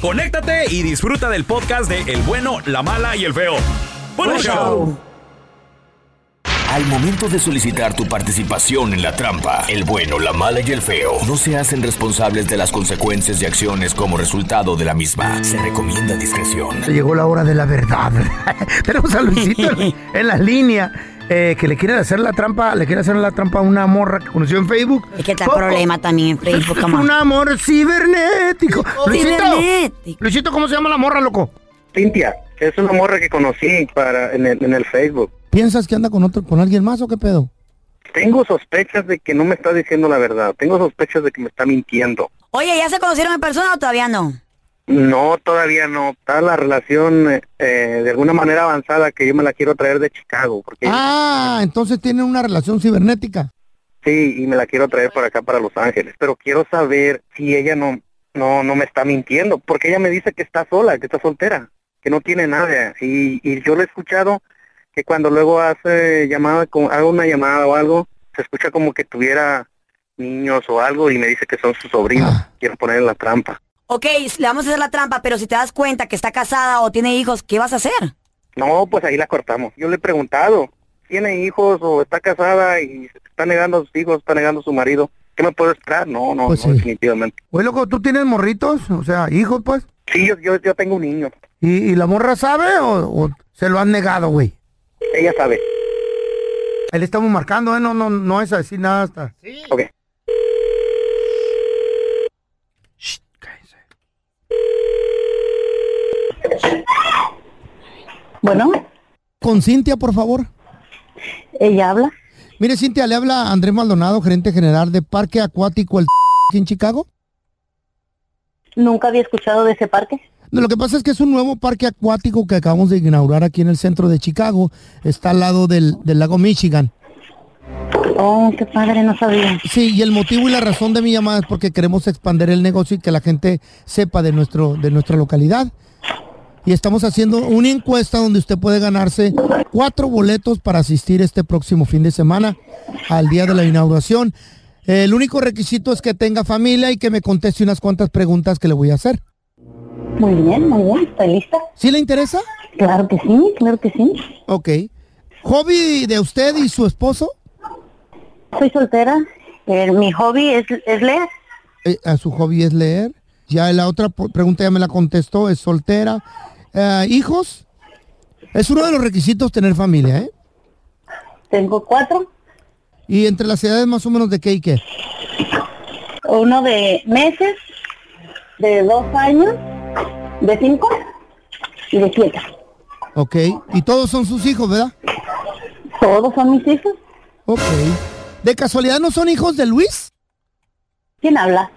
conéctate y disfruta del podcast de El bueno, la mala y el feo. ¡Buen show! Al momento de solicitar tu participación en la trampa, el bueno, la mala y el feo no se hacen responsables de las consecuencias y acciones como resultado de la misma. Se recomienda discreción. Se llegó la hora de la verdad. Tenemos a Luisito en la línea. Eh, que le quiere hacer la trampa, le quiere hacer la trampa a una morra que conoció en Facebook. Es que está ¿Cómo? problema también en Facebook, Es un amor cibernético. Luisito, Cibernético. Luisito, ¿cómo se llama la morra, loco? Cintia, es una morra que conocí para en el, en el Facebook. ¿Piensas que anda con otro, con alguien más o qué pedo? Tengo sospechas de que no me está diciendo la verdad. Tengo sospechas de que me está mintiendo. Oye, ¿ya se conocieron en persona o todavía no? No, todavía no. Está la relación eh, eh, de alguna manera avanzada que yo me la quiero traer de Chicago. Porque Ah, entonces tienen una relación cibernética. sí, y me la quiero traer para acá, para Los Ángeles. Pero quiero saber si ella no, no, no me está mintiendo. Porque ella me dice que está sola, que está soltera, que no tiene nada. Y, y yo le he escuchado que cuando luego hace llamada, hago una llamada o algo, se escucha como que tuviera niños o algo y me dice que son sus sobrinos. Quiero poner en la trampa. Ok, le vamos a hacer la trampa, pero si te das cuenta que está casada o tiene hijos, ¿qué vas a hacer? No, pues ahí la cortamos. Yo le he preguntado, ¿tiene hijos o está casada y está negando a sus hijos, está negando a su marido? ¿Qué me puedo esperar? No, no, Pues no, sí. definitivamente. Oye, loco, ¿tú tienes morritos? O sea, hijos, pues. Sí, yo, yo, yo tengo un niño. ¿Y, y la morra sabe o, o se lo han negado, güey? Ella sabe. Ahí le estamos marcando, ¿eh? No, no, no es a decir nada hasta... Ok. Bueno, Con Cintia, por favor. ella habla. Mire, Cintia, le habla Andrés Maldonado, gerente general de Parque Acuático El aquí en Chicago. Nunca había escuchado de ese parque. No, lo que pasa es que es un nuevo parque acuático que acabamos de inaugurar aquí en el centro de Chicago. Está al lado del, del lago Michigan. Oh, qué padre, no sabía. Sí, y el motivo y la razón de mi llamada es porque queremos expandir el negocio y que la gente sepa de, nuestro, de nuestra localidad. Y estamos haciendo una encuesta donde usted puede ganarse cuatro boletos para asistir este próximo fin de semana al día de la inauguración. El único requisito es que tenga familia y que me conteste unas cuantas preguntas que le voy a hacer. Muy bien, muy bien, estoy lista. ¿Sí le interesa? Claro que sí, claro que sí. Ok. ¿Hobby de usted y su esposo? Soy soltera. Eh, mi hobby es, es leer. Eh, a su hobby es leer. Ya la otra pregunta ya me la contestó, es soltera. Eh, ¿Hijos? Es uno de los requisitos tener familia, ¿eh? Tengo cuatro. Y entre las edades más o menos de qué y qué. Uno de meses de dos años, de cinco y de siete. Ok. Y todos son sus hijos, ¿verdad? Todos son mis hijos. Ok. ¿De casualidad no son hijos de Luis? ¿Quién habla?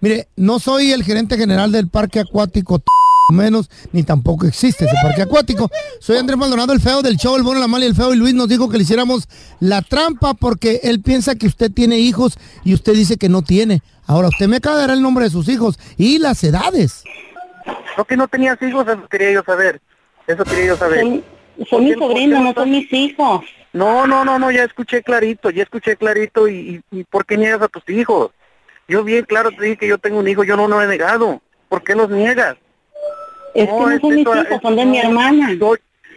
Mire, no soy el gerente general del parque acuático, t- menos, ni tampoco existe ese parque acuático. Soy Andrés Maldonado, el feo del show, el bueno, la mala y el feo. Y Luis nos dijo que le hiciéramos la trampa porque él piensa que usted tiene hijos y usted dice que no tiene. Ahora, usted me acaba de dar el nombre de sus hijos y las edades. No que no tenías hijos, eso quería yo saber. Eso quería yo saber. Son, ¿Por son qué- mis sobrinos, no son mis hijos. No, no, no, no, ya escuché clarito, ya escuché clarito y, y, y ¿por qué niegas a tus hijos? Yo bien claro te dije que yo tengo un hijo, yo no lo he negado. ¿Por qué los niegas? Es que no es son mis esto- hijos, es- son de mi hermana. Yo,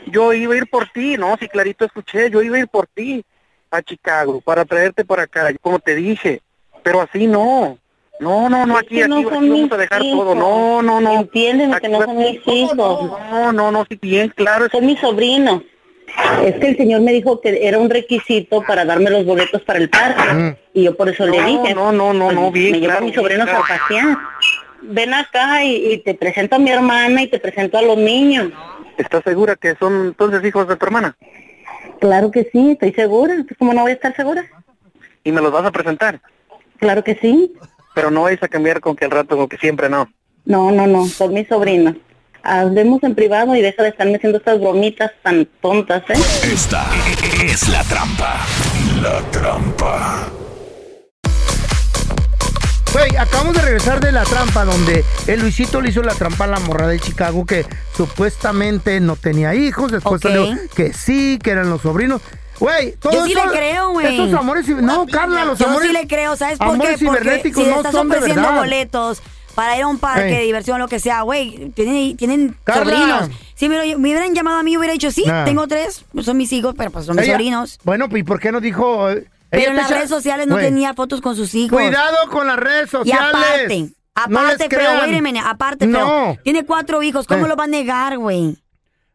yo iba a ir por ti, no, sí clarito escuché, yo iba a ir por ti a Chicago para traerte para acá, como te dije, pero así no. No, no, no, aquí, no aquí, vamos a dejar hijos. todo. No, no, no. Entiéndeme que no son mis ¿Cómo hijos. No, no, no, sí, bien claro. Son mis sobrinos. Es que el señor me dijo que era un requisito para darme los boletos para el parque. Y yo por eso le dije. no, no, no, pues, no, bien Me llevo a claro, mis bien sobrinos claro. a pasear. Ven acá y, y te presento a mi hermana y te presento a los niños. ¿Estás segura que son entonces hijos de tu hermana? Claro que sí, estoy segura. ¿Cómo no voy a estar segura? ¿Y me los vas a presentar? Claro que sí. Pero no vais a cambiar con que al rato, con que siempre no. No, no, no, son mis sobrinos. Hablemos en privado y deja de estarme haciendo estas bromitas tan tontas, ¿eh? Esta es la trampa. La trampa. Güey, acabamos de regresar de la trampa donde el Luisito le hizo la trampa a la morra de Chicago que supuestamente no tenía hijos, después Ok. salió que sí, que eran los sobrinos. Güey, todo Yo sí eso- le creo, güey. Estos amores, ciber- no, Carla, los Yo amores. sí le creo, ¿sabes por qué? amores Porque cibernéticos si le no estás son de ofreciendo verdad. boletos para ir a un parque Ey. de diversión, lo que sea, güey, tienen, tienen Carla. sobrinos. Si me, lo- me hubieran llamado a mí, hubiera dicho, sí, Nah. tengo tres, son mis hijos, pero pues son mis Ella- sobrinos. Bueno, ¿y por qué no dijo? eh, Pero en las redes sociales no Güey, tenía fotos con sus hijos. Cuidado con las redes Y sociales. aparte, No les aparte, pero crean. wait a minute, aparte, No. tiene cuatro hijos, ¿cómo Eh. lo va a negar, güey?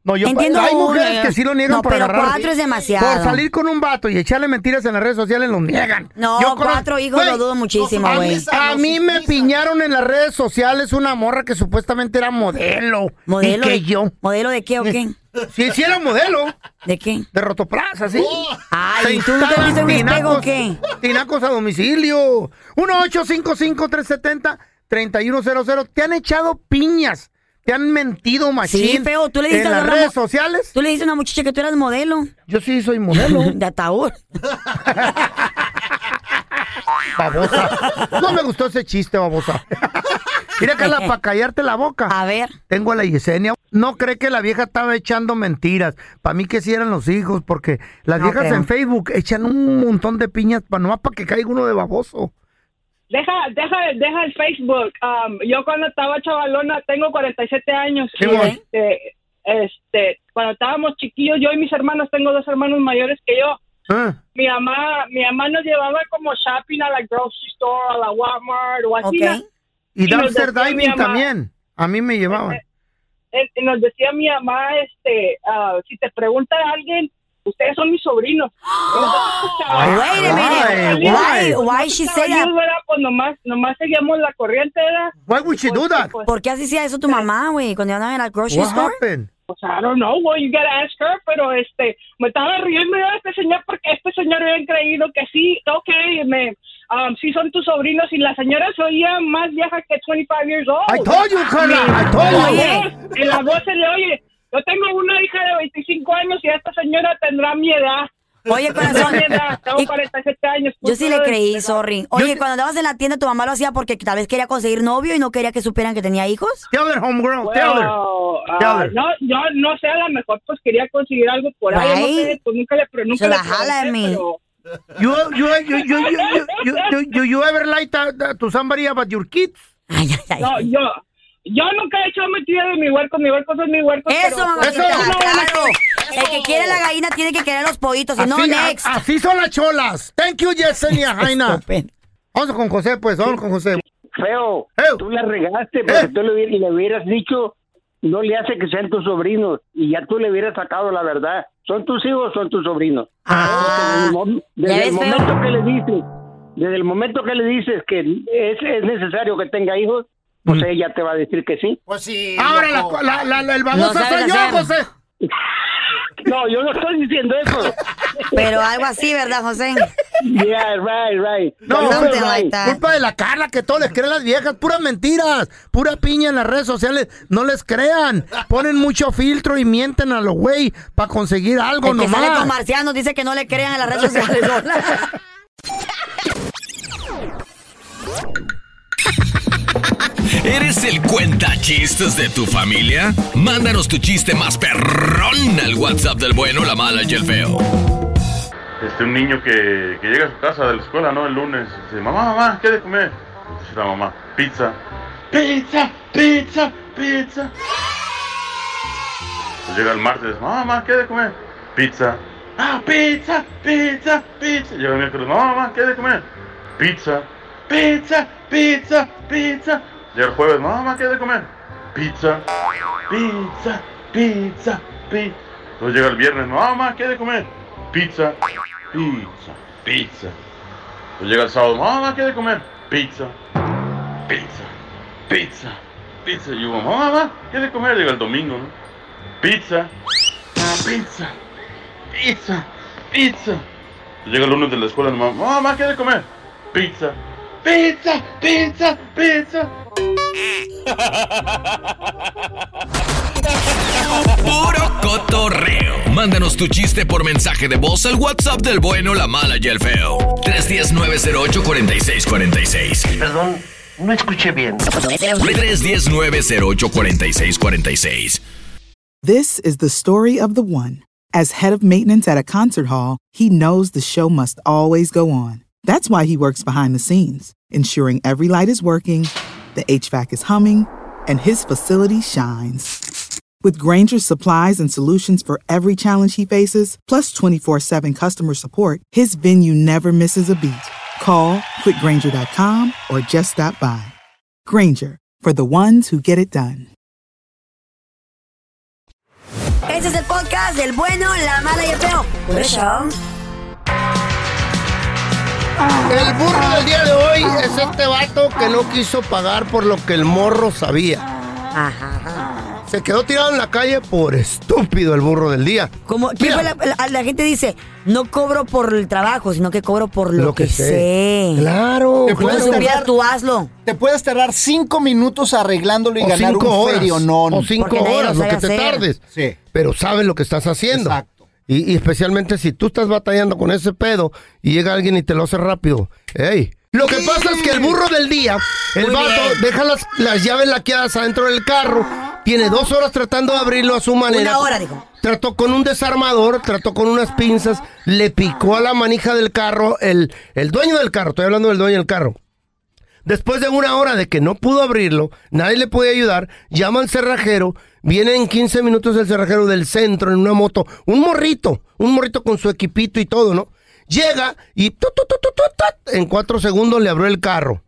No, yo Entiendo hay mujeres que sí lo niegan No, por pero agarrar. cuatro es demasiado. Por salir con un vato y echarle mentiras en las redes sociales lo niegan. No, Yo conozco- cuatro hijos lo dudo muchísimo, a mí- güey. A mí me piñaron en las redes sociales una morra que supuestamente era modelo. ¿Modelo ¿Y que de, yo? ¿Modelo de qué o qué? Sí, sí era modelo. ¿De qué? De Rotoplas, así. Ay, Se ¿tú no te en un espejo o qué? Tinacos a domicilio. 1-855-370-3100. Te han echado piñas. Te han mentido, machín. Sí, feo, tú le En dices a las una redes sociales. Tú le dices a una muchacha que tú eras modelo. Yo sí soy modelo. De ataúd. babosa. No me gustó ese chiste, babosa. Mira, Carla, para callarte la boca. A ver. Tengo a la Yesenia. No cree que la vieja estaba echando mentiras. Para mí que sí eran los hijos, porque las No viejas creo. en Facebook echan un montón de piñas para nomás para que caiga uno de baboso. Deja, deja, deja el Facebook. Um, yo cuando estaba chavalona, tengo 47 años. Sí, y, güey. este, este, cuando estábamos chiquillos, yo y mis hermanos, tengo dos hermanos mayores que yo. Ah, Mi mamá, mi mamá nos llevaba como shopping a la grocery store, a la Walmart o así. Ok. ¿no? Y Y dumpster diving mamá- también. A mí me llevaban. Eh, nos decía mi mamá, este, ah, si te pregunta alguien, ustedes son mis sobrinos. Wait a minute. Why, why she say that? Pues nomás, nomás seguíamos la corriente, ¿verdad? Why would she do that? Pues, ¿Por qué así hacía eso tu mamá, güey? Cuando andaban en la grocery What store. happened? Pues I don't know, well, you gotta ask her, pero este, me estaba riendo yo de este señor porque este señor había creído que sí, ok, me, um, sí son tus sobrinos y la señora se oía más vieja que 25 years old. I told you, Carla. I told you. la voz, en la voz se le oye, yo tengo una hija de 25 años y esta señora tendrá mi edad. Oye, corazón. tengo y- 47 años. Yo sí le creí, sorry. Oye, cuando andabas en la tienda, tu mamá lo hacía porque tal vez quería conseguir novio y no quería que supieran que tenía hijos. Tell her, homegirl. Tell her. Well, ah, Tell her. no, yo no sé, a lo mejor pues quería conseguir algo por ahí, no sé, pues nunca le, nunca Se la jala de pregunté, mí. pero- You, you, you, you, you, you, you, you, ever like that, that to somebody about your kids? Ay, ay, ay. No, yo, yo nunca he hecho mentira de mi huerco, mi huerco son mi huerco. Eso, pero, mamacita, Eso. claro. El que quiere la gallina tiene que querer los pollitos, no, Así, next. a- así son las cholas. Thank you, Yesenia Jaina. Vamos con José, pues. Vamos con José. Feo, Ew. tú la regaste porque Eh. tú le, y le hubieras dicho, no le hace que sean tus sobrinos, y ya tú le hubieras sacado la verdad. ¿Son tus hijos o son tus sobrinos? Ah, Desde el, momento que le dices, desde el momento que le dices que es, es necesario que tenga hijos, pues ella te va a decir que sí. Pues sí. Ahora la, la, la- la- el baboso No soy yo, hacer. José. No, yo no estoy diciendo eso. Pero algo así, ¿verdad, José? Yeah, right, right. No, right. like. Culpa de la Carla que todo les creen las viejas, puras mentiras, pura piña en las redes sociales, no les crean, ponen mucho filtro y mienten a los güey para conseguir algo El que sale con marcianos dice que no le crean en las redes sociales. ¿Eres el cuenta chistes de tu familia? Mándanos tu chiste más perrón al WhatsApp del bueno, la mala y el feo. Este, un niño que, que llega a su casa de la escuela, ¿no? El lunes, dice, mamá, mamá, ¿qué de comer? Dice la mamá, pizza. Pizza, pizza, pizza. Llega el martes, mamá, mamá, ¿qué de comer? Pizza. Ah, pizza, pizza, pizza. Llega el miércoles, mamá, mamá, ¿qué de comer? Pizza. Pizza, pizza, pizza. Llega el jueves, mamá, ¿qué de comer? Pizza. Pizza, pizza, pizza. Entonces llega el viernes, mamá, mamá, ¿qué de comer? Pizza, pizza, pizza. Pues llega el sábado, mamá, ¿qué de comer? Pizza, pizza, pizza, pizza. Y yo, mamá, ¿qué de comer? Llega el domingo, ¿no? Pizza, pizza, pizza, pizza. Llega el lunes de la escuela, mamá, mamá, ¿qué de comer? Pizza, pizza, pizza, pizza. Puro cotorreo. Mándanos tu chiste por mensaje de voz al WhatsApp del bueno, la mala y el feo. 310-908-4646. Perdón, no escuché bien. 310-908-4646. This is the story of the one. As head of maintenance at a concert hall, he knows the show must always go on. That's why he works behind the scenes, ensuring every light is working, the HVAC is humming, and his facility shines. With Granger's supplies and solutions for every challenge he faces, plus 24 7 customer support, his venue never misses a beat. Call quickgranger.com or just stop by. Granger, for the ones who get it done. Este es el podcast del bueno, la mala y el feo. El burro del día de hoy es este vato que no quiso pagar por lo que el morro sabía. Se quedó tirado en la calle por estúpido el burro del día. Como, ¿quién fue la, la- la gente dice, no cobro por el trabajo, sino que cobro por lo, que, sé. Claro, Te puedes tardar- tú hazlo. Te puedes tardar cinco minutos arreglándolo y O ganar cinco un horas. ferionón. O cinco horas, lo lo que te tardes. Sí. Pero sabes lo que estás haciendo. Exacto. Y, y especialmente si tú estás batallando con ese pedo y llega alguien y te lo hace rápido. ¡Ey! Lo que pasa es que el burro del día, el Muy vato, bien. deja las, las llaves laqueadas adentro del carro, tiene dos horas tratando de abrirlo a su manera. Una hora, dijo. Trató con un desarmador, trató con unas pinzas, le picó a la manija del carro, el, el dueño del carro, estoy hablando del dueño del carro. Después de una hora de que no pudo abrirlo, nadie le puede ayudar, llama al cerrajero, viene en 15 minutos el cerrajero del centro en una moto, un morrito, un morrito con su equipito y todo, ¿no? Llega y en cuatro segundos le abrió el carro.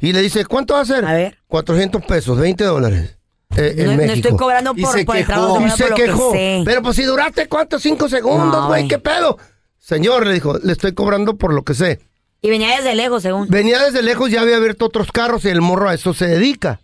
Y le dice, ¿cuánto va a ser? A ver. 400 pesos, 20 dólares. eh, en No, estoy cobrando Y por, se por el trabajo, Y se quejó. lo que. Pero pues si duraste cuántos, cinco segundos, güey. ¿qué pedo? Señor, le dijo, le estoy cobrando por lo que sé. Y venía desde lejos, según. Venía desde lejos, ya había abierto otros carros y el morro a eso se dedica.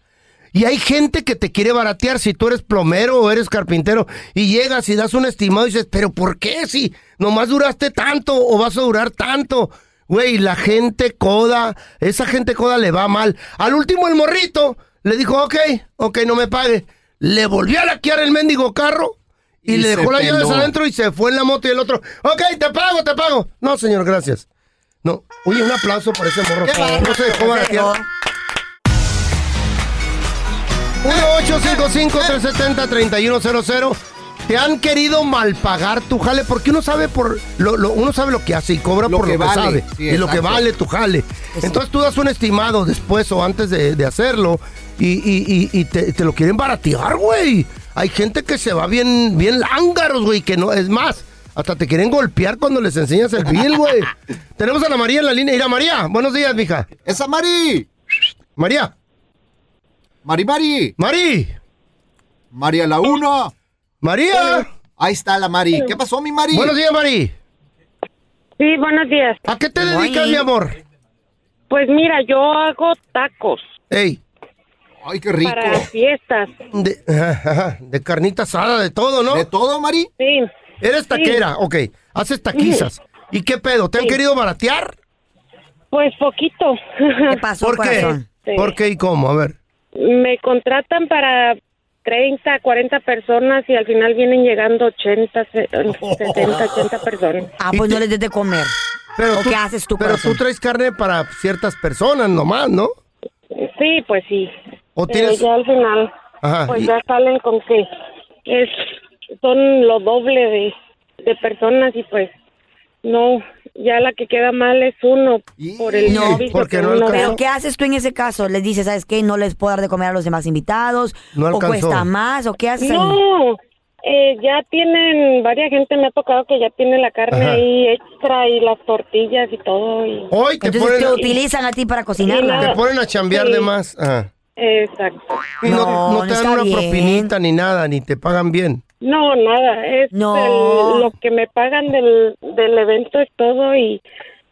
Y hay gente que te quiere baratear si tú eres plomero o eres carpintero y llegas y das un estimado y dices, pero ¿por qué si nomás duraste tanto o vas a durar tanto? Güey, la gente coda, esa gente coda le va mal. Al último el morrito le dijo, ok, ok, no me pague. Le volvió a laquear el mendigo carro y, Y le dejó las llaves peló. adentro y se fue en la moto y el otro, ok, te pago, te pago. No, señor, gracias. No, oye, un aplauso por ese morro. No se dejó baratear. 1-855-370-3100. Te han querido malpagar tu jale porque uno sabe por lo, lo- uno sabe lo que hace y cobra Lo por que lo que sabe sí, y lo que exacto. vale tu jale. Entonces tú das un estimado después o antes de, de hacerlo y, y- y- y te, te lo quieren baratear, güey. Hay gente que se va bien, bien lángaros, güey, que no, es más, hasta te quieren golpear cuando les enseñas el bill, güey. Tenemos a la María en la línea. Mira, María, buenos días, mija. ¡Esa Mari! María, ¡Mari, Mari! Mari, ¡María la una! María. Ahí está la Mari. ¿Qué pasó, mi Mari? Buenos días, Mari. Sí, buenos días. ¿A qué te dedicas, mi amor? Pues mira, yo hago tacos. Ey, Ay, qué rico. Para fiestas. De, ajá, de carnita asada, de todo, ¿no? ¿De todo, Mari? Sí. Eres taquera, ok. Haces taquizas. ¿Y qué pedo? ¿Te han querido baratear? Pues poquito. ¿Qué pasó, ¿Por qué? corazón? Sí. ¿Por qué y cómo? A ver. Me contratan para 30, 40 personas y al final vienen llegando 80, se- 70, 80 personas. Ah, pues no les des de comer. Pero ¿O tú, qué haces tú, Pero corazón? tú traes carne para ciertas personas nomás, ¿no? Sí, pues sí. ¿O Pero tienes- ya al final, Ajá, pues y- ya salen con que es son lo doble de, de personas y pues no, ya la que queda mal es uno por el No, servicio que uno da. Pero ¿qué haces tú en ese caso? ¿Les dices, sabes qué? No les puedo dar de comer a los demás invitados. No ¿O cuesta más? ¿O qué haces? No, eh, ya tienen, varias gente me ha tocado que ya tiene la carne Ajá. ahí extra y las tortillas y todo. Y... Hoy te Entonces te ponen- utilizan a ti para cocinarla. Te ponen a chambear Sí. de más. Ajá. Exacto. Y no, No, no no te dan una bien. propinita ni nada, ni te pagan bien. No, nada, es No. el- lo que me pagan del, del evento es todo y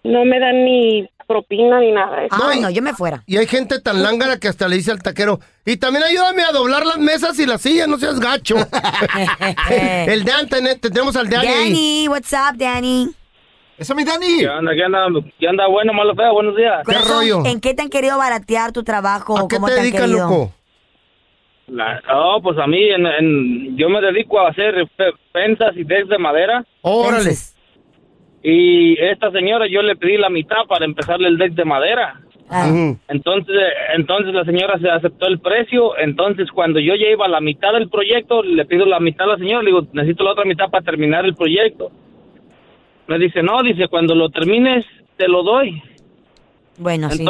no me dan ni propina ni nada. Es- Ay, no, yo me fuera. Y hay gente tan lángara que hasta le dice al taquero, y también ayúdame a doblar las mesas y las sillas, no seas gacho. el Dan, ten- tenemos al Dani. ahí. Danny, what's up, Danny? ¡Esa es mi Dani! ¿Qué anda, qué anda, qué anda bueno, malo, feo? Buenos días. Corazón, ¿En qué te han querido baratear tu trabajo? ¿A qué ¿Cómo te te, han dedicas, loco? La- no, pues a mí, en, en- yo me dedico a hacer fensas y decks de madera. Órale. Y esta señora, yo le pedí la mitad para empezarle el deck de madera. Entonces, entonces la señora se aceptó el precio. Entonces, cuando yo ya iba a la mitad del proyecto, le pido la mitad a la señora. Le digo, necesito la otra mitad para terminar el proyecto. Me dice, no, dice, cuando lo termines, te lo doy. Bueno, sí.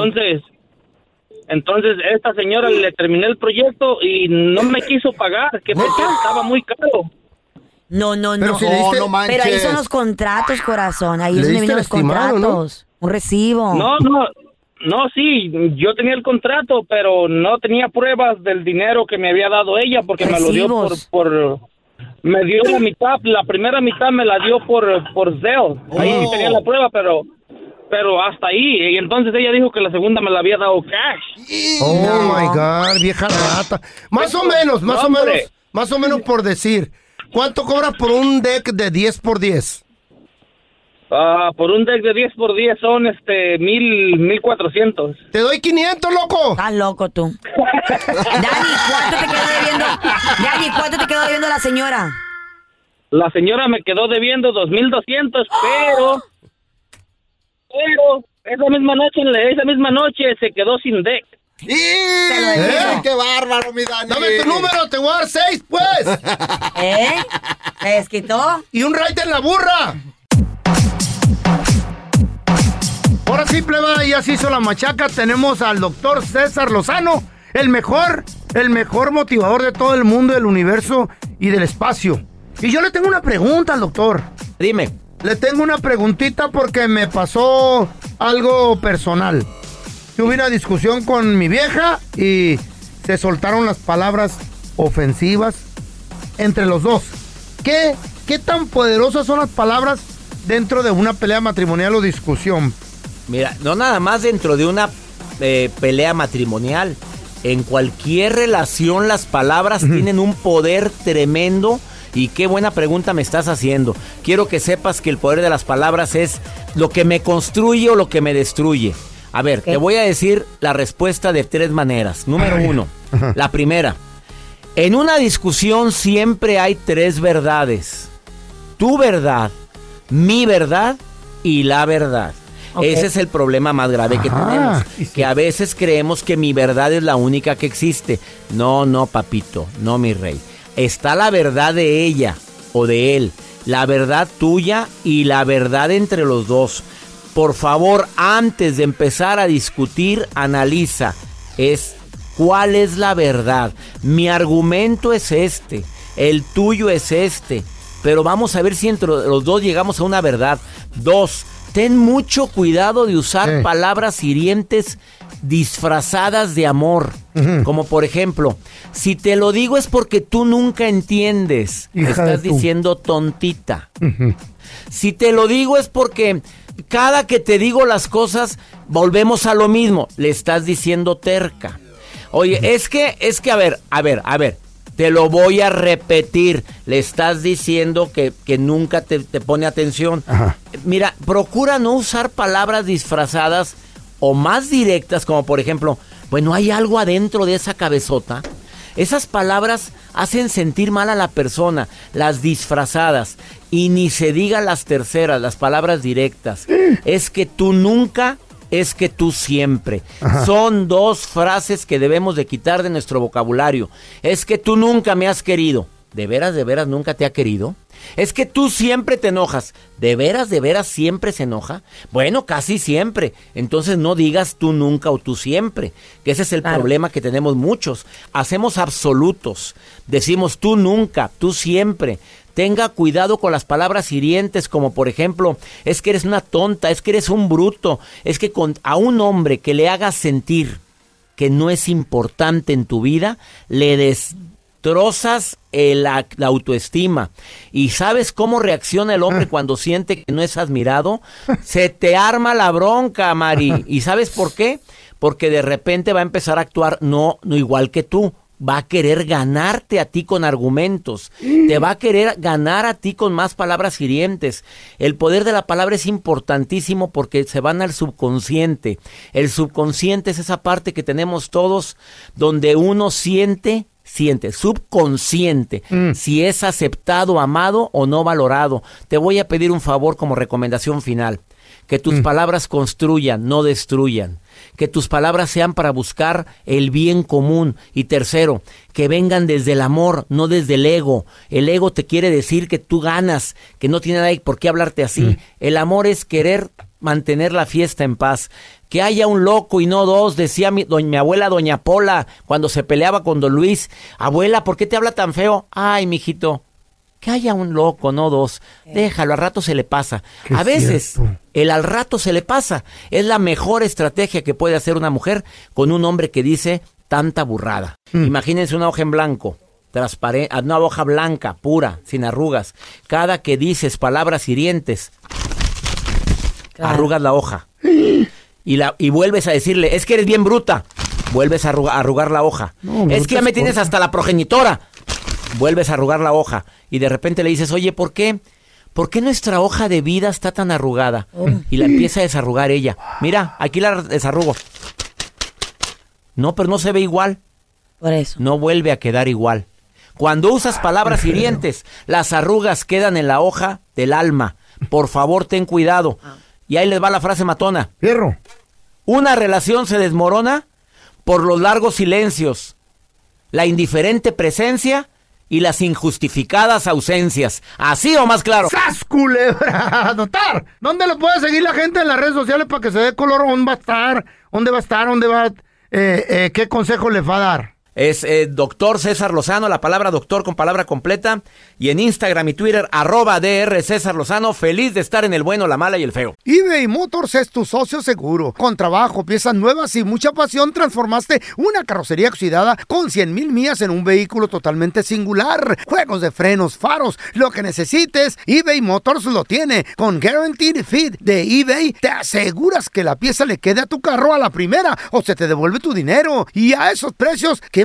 Entonces, esta señora le terminé el proyecto y no me quiso pagar, que porque estaba muy caro. No, no, Pero no. si le diste- Pero ahí manches. son los contratos, corazón. Ahí Le es donde diste vienen los contratos. Un recibo. No, no, no, sí, yo tenía el contrato, pero no tenía pruebas del dinero que me había dado ella porque me lo dio por, por, me dio la mitad, la primera mitad me la dio por, por Zelle. Ahí sí tenía la prueba, pero, pero hasta ahí. Y entonces ella dijo que la segunda me la había dado cash. Oh my God, vieja rata. Más o menos, más o menos, más o menos por decir. ¿Cuánto cobras por un deck de 10 por 10? Ah, por un deck de 10 por 10 son este mil, mil cuatrocientos. Te doy 500, loco. Estás loco tú. Dani, ¿cuánto te quedó debiendo? Dani, ¿cuánto te quedó debiendo la señora? La señora me quedó debiendo dos mil doscientos, pero, pero esa misma noche, esa misma noche se quedó sin deck. ¿Eh? ¡Qué bárbaro, mi Dani! Dame tu número, te voy a dar 6, pues. ¿Eh? ¿Se desquitó? Y un ride en la burra. Ahora sí, pleba, ya se hizo la machaca. Tenemos al doctor César Lozano, el mejor, el mejor motivador de todo el mundo, del universo y del espacio. Y yo le tengo una pregunta al doctor. Dime. Le tengo una preguntita porque me pasó algo personal. Tuve una discusión con mi vieja y se soltaron las palabras ofensivas entre los dos. ¿Qué, qué tan poderosas son las palabras dentro de una pelea matrimonial o discusión? Mira, no nada más dentro de una eh, pelea matrimonial. En cualquier relación las palabras tienen un poder tremendo. Y qué buena pregunta me estás haciendo. Quiero que sepas que el poder de las palabras es lo que me construye o lo que me destruye. A ver, te voy a decir la respuesta de tres maneras. Número uno, la primera. En una discusión siempre hay tres verdades. Tu verdad, mi verdad y la verdad. Ese es el problema más grave que tenemos. Que a veces creemos que mi verdad es la única que existe. No, no, papito, no, mi rey. Está la verdad de ella o de él, la verdad tuya y la verdad entre los dos. Por favor, antes de empezar a discutir, analiza. Es cuál es la verdad. Mi argumento es este, el tuyo es este. Pero vamos a ver si entre los dos llegamos a una verdad. Dos, ten mucho cuidado de usar palabras hirientes disfrazadas de amor. Como por ejemplo, si te lo digo es porque tú nunca entiendes. Hija Estás diciendo tontita. Si te lo digo es porque cada que te digo las cosas, volvemos a lo mismo. Le estás diciendo terca. Oye, es que, es que, a ver, a ver, a ver. Te lo voy a repetir. Le estás diciendo que, que nunca te, te pone atención. Mira, procura no usar palabras disfrazadas o más directas, como por ejemplo, bueno, hay algo adentro de esa cabezota. Esas palabras hacen sentir mal a la persona, las disfrazadas. Y ni se diga las terceras, las palabras directas. Es que tú nunca, es que tú siempre. Ajá. Son dos frases que debemos de quitar de nuestro vocabulario. Es que tú nunca me has querido. ¿De veras, de veras nunca te ha querido? Es que tú siempre te enojas. ¿De veras, de veras siempre se enoja? Bueno, casi siempre. Entonces no digas tú nunca o tú siempre. Que ese es el problema que tenemos muchos. Hacemos absolutos. Decimos tú nunca, tú siempre. Tenga cuidado con las palabras hirientes, como por ejemplo, es que eres una tonta, es que eres un bruto, es que con, a un hombre que le hagas sentir que no es importante en tu vida, le destrozas el- la, la autoestima. ¿Y sabes cómo reacciona el hombre cuando siente que no es admirado? Se te arma la bronca, Mari. ¿Y sabes por qué? Porque de repente va a empezar a actuar no, no igual que tú. Va a querer ganarte a ti con argumentos. Te va a querer ganar a ti con más palabras hirientes. El poder de la palabra es importantísimo porque se van al subconsciente. El subconsciente es esa parte que tenemos todos donde uno siente siente, subconsciente, si es aceptado, amado o no valorado. Te voy a pedir un favor como recomendación final, que tus palabras construyan, no destruyan. Que tus palabras sean para buscar el bien común. Y tercero, que vengan desde el amor, no desde el ego. El ego te quiere decir que tú ganas, que no tiene nadie por qué hablarte así. El amor es querer mantener la fiesta en paz. Que haya un loco y no dos, decía mi, doña- mi abuela doña Pola cuando se peleaba con don Luis. Abuela, ¿por qué te habla tan feo? Ay, mijito, que haya un loco, no dos. Déjalo, al rato se le pasa. Qué A veces cierto. el al rato se le pasa. Es la mejor estrategia que puede hacer una mujer con un hombre que dice tanta burrada. Imagínense una hoja en blanco, transparente, una hoja blanca, pura, sin arrugas. Cada que dices palabras hirientes, arrugas la hoja. Y, la, y vuelves a decirle, es que eres bien bruta. Vuelves a arruga- a arrugar la hoja. No, es que ya me tienes hasta la progenitora. Vuelves a arrugar la hoja. Y de repente le dices, oye, ¿por qué? ¿Por qué nuestra hoja de vida está tan arrugada? Y la empieza a desarrugar ella. Mira, aquí la desarrugo. No, pero no se ve igual. Por eso. No vuelve a quedar igual. Cuando usas palabras hirientes, las arrugas quedan en la hoja del alma. Por favor, ten cuidado. Y ahí les va la frase matona. Fierro. Una relación se desmorona por los largos silencios, la indiferente presencia y las injustificadas ausencias. ¿Así o más claro? ¡Sas, culebra! ¿dónde lo puede seguir la gente en las redes sociales para que se dé color? ¿Dónde va a estar? ¿Dónde va a estar? ¿Dónde va? eh, eh, ¿Qué consejo le va a dar? Es eh, doctor César Lozano, la palabra doctor con palabra completa. Y en Instagram y Twitter, arroba DR César Lozano. Feliz de estar en el bueno, la mala y el feo. eBay Motors es tu socio seguro. Con trabajo, piezas nuevas y mucha pasión, transformaste una carrocería oxidada con 100 mil millas en un vehículo totalmente singular. Juegos de frenos, faros, lo que necesites, eBay Motors lo tiene. Con Guaranteed Fit de eBay, te aseguras que la pieza le quede a tu carro a la primera o se te devuelve tu dinero. Y a esos precios, ¿qué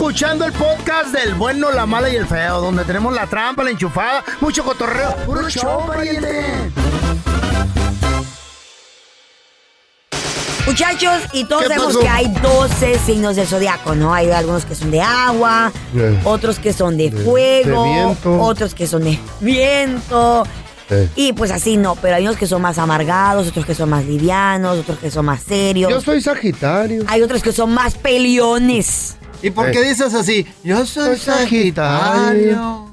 Escuchando el podcast del bueno, la mala y el feo, donde tenemos la trampa, la enchufada, mucho cotorreo. ¡Puro show, pariente! Muchachos, y todos ¿Qué sabemos que hay 12 signos del zodiaco, ¿no? Hay algunos que son de agua, otros que son de fuego, de viento. otros que son de viento. Eh. Y pues así no, pero hay unos que son más amargados, otros que son más livianos, otros que son más serios. Yo soy Sagitario. Hay otros que son más peliones. ¿Y por qué dices así? Yo soy Sagitario.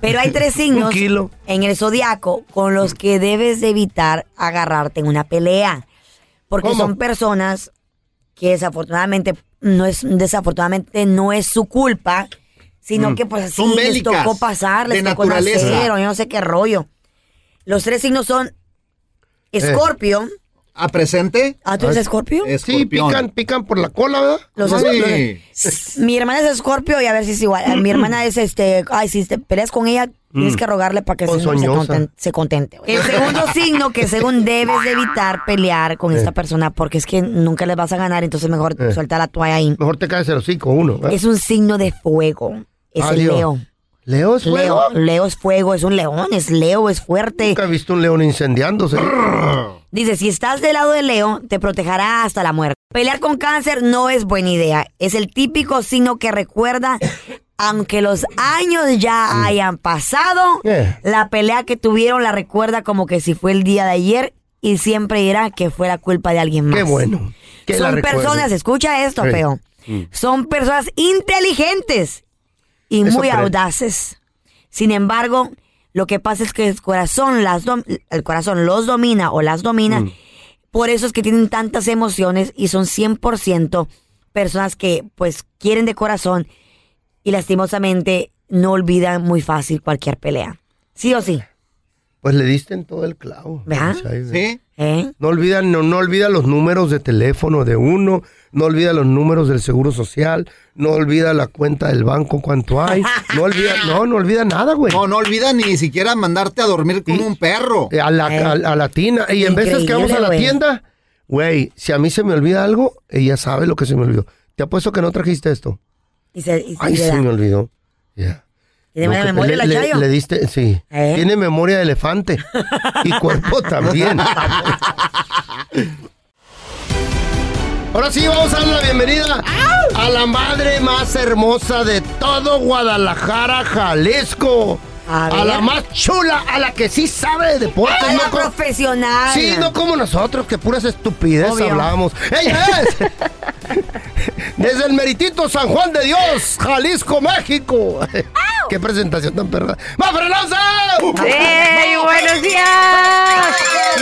Pero hay tres signos en el zodiaco con los que debes de evitar agarrarte en una pelea. Porque ¿Cómo? son personas que desafortunadamente no es desafortunadamente no es su culpa, sino Mm. que pues así les tocó pasar, les de tocó naturaleza. nacer, o yo no sé qué rollo. Los tres signos son Escorpio. ¿A presente? ¿Ah, tú eres Escorpio? Sí, pican, pican por la cola, ¿verdad? Los los- mi hermana es Escorpio y a ver si es igual. Mi hermana es este, ay, si te peleas con ella, tienes que rogarle para que se, se, Ponzoñosa. conten- se contente. El segundo signo que según debes de evitar pelear con esta persona porque es que nunca les vas a ganar, entonces mejor Eh. suelta la toalla ahí. Mejor te caes el hocico uno. ¿verdad? Es un signo de fuego. Es el. Leo. ¿Leo es fuego? Leo, Leo es fuego, es un león, es Leo, es fuerte. Nunca he visto un león incendiándose. Dice, si estás del lado de Leo, te protegerá hasta la muerte. Pelear con cáncer no es buena idea. Es el típico signo que recuerda, aunque los años ya hayan pasado, Eh. la pelea que tuvieron la recuerda como que si fue el día de ayer y siempre dirá que fue la culpa de alguien más. Qué bueno. que Son personas, escucha esto, Sí. feo. Mm. Son personas inteligentes y Eso muy audaces. Sin embargo, lo que pasa es que el corazón, las dom- el corazón los domina o las domina. Mm. Por eso es que tienen tantas emociones y son 100% personas que pues quieren de corazón y lastimosamente no olvidan muy fácil cualquier pelea. ¿Sí o sí? Pues le diste en todo el clavo. ¿Verdad? Sí. ¿Eh? No olvida, no, no olvida los números de teléfono de uno, no olvida los números del seguro social, no olvida la cuenta del banco cuánto hay, no olvida, no, no olvida nada, güey. No, no olvida ni siquiera mandarte a dormir con un perro. A la, a, a la tina. Y en veces que vamos a la Increíble, güey. tienda, güey, si a mí se me olvida algo, ella sabe lo que se me olvidó. Te apuesto que no trajiste esto. Y se, y se Ay, se me olvidó. Ya. ¿Tiene memoria le, la le- Chayo? le diste, sí. ¿Eh? Tiene memoria de elefante. y cuerpo también. Ahora sí, vamos a dar la bienvenida a la madre más hermosa de todo Guadalajara, Jalisco. A A, la más chula, a la que sí sabe de deportes. ¡Ay, la como- profesional! Sí, no como nosotros, que puras estupideces Obvio. hablamos. ¡Ella es! Desde el meritito San Juan de Dios, Jalisco, México. ¡Qué presentación tan perra! ¡Más frenosa! ¡Ey, buenos días!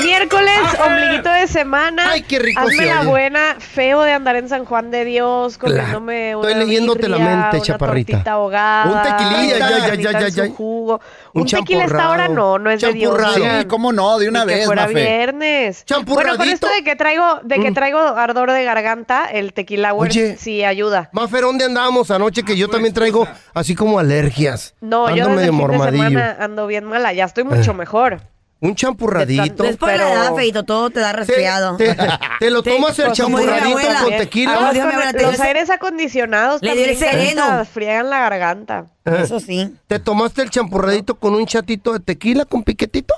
Miércoles, ombliguito de semana. Ay, qué rico Hazme la buena, feo de andar en San Juan de Dios, comiéndome Estoy una leyéndote la mente, una chaparrita. tortita ahogada. Un tequililla, una ya, ya, ya, ya, ya. jugo. Un Un, tequila a esta champurrado. hora no, no es de Dios. Champurrado. oigan. Sí, cómo no, de una que vez, fuera Mafe. viernes. Bueno, con esto de que traigo, de que Mm. traigo ardor de garganta, el tequila hour Oye. sí ayuda. Mafer, ¿dónde andábamos anoche? Que yo también traigo así como alergias. No, Ando yo desde medio el fin de mormadillo. semana ando bien mala, ya estoy mucho Eh. mejor. Un champurradito. Es por la Pero- edad, feito, todo te da resfriado. Te, te lo tomas el champurradito con eh, tequila. Te los aires acondicionados Le también sereno. friegan la garganta. Eh. Eso sí. ¿Te tomaste el champurradito con un chatito de tequila con piquetito?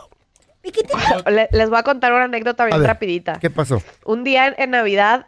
Le- les voy a contar una anécdota A bien ver, rapidita. ¿Qué pasó? Un día en, en Navidad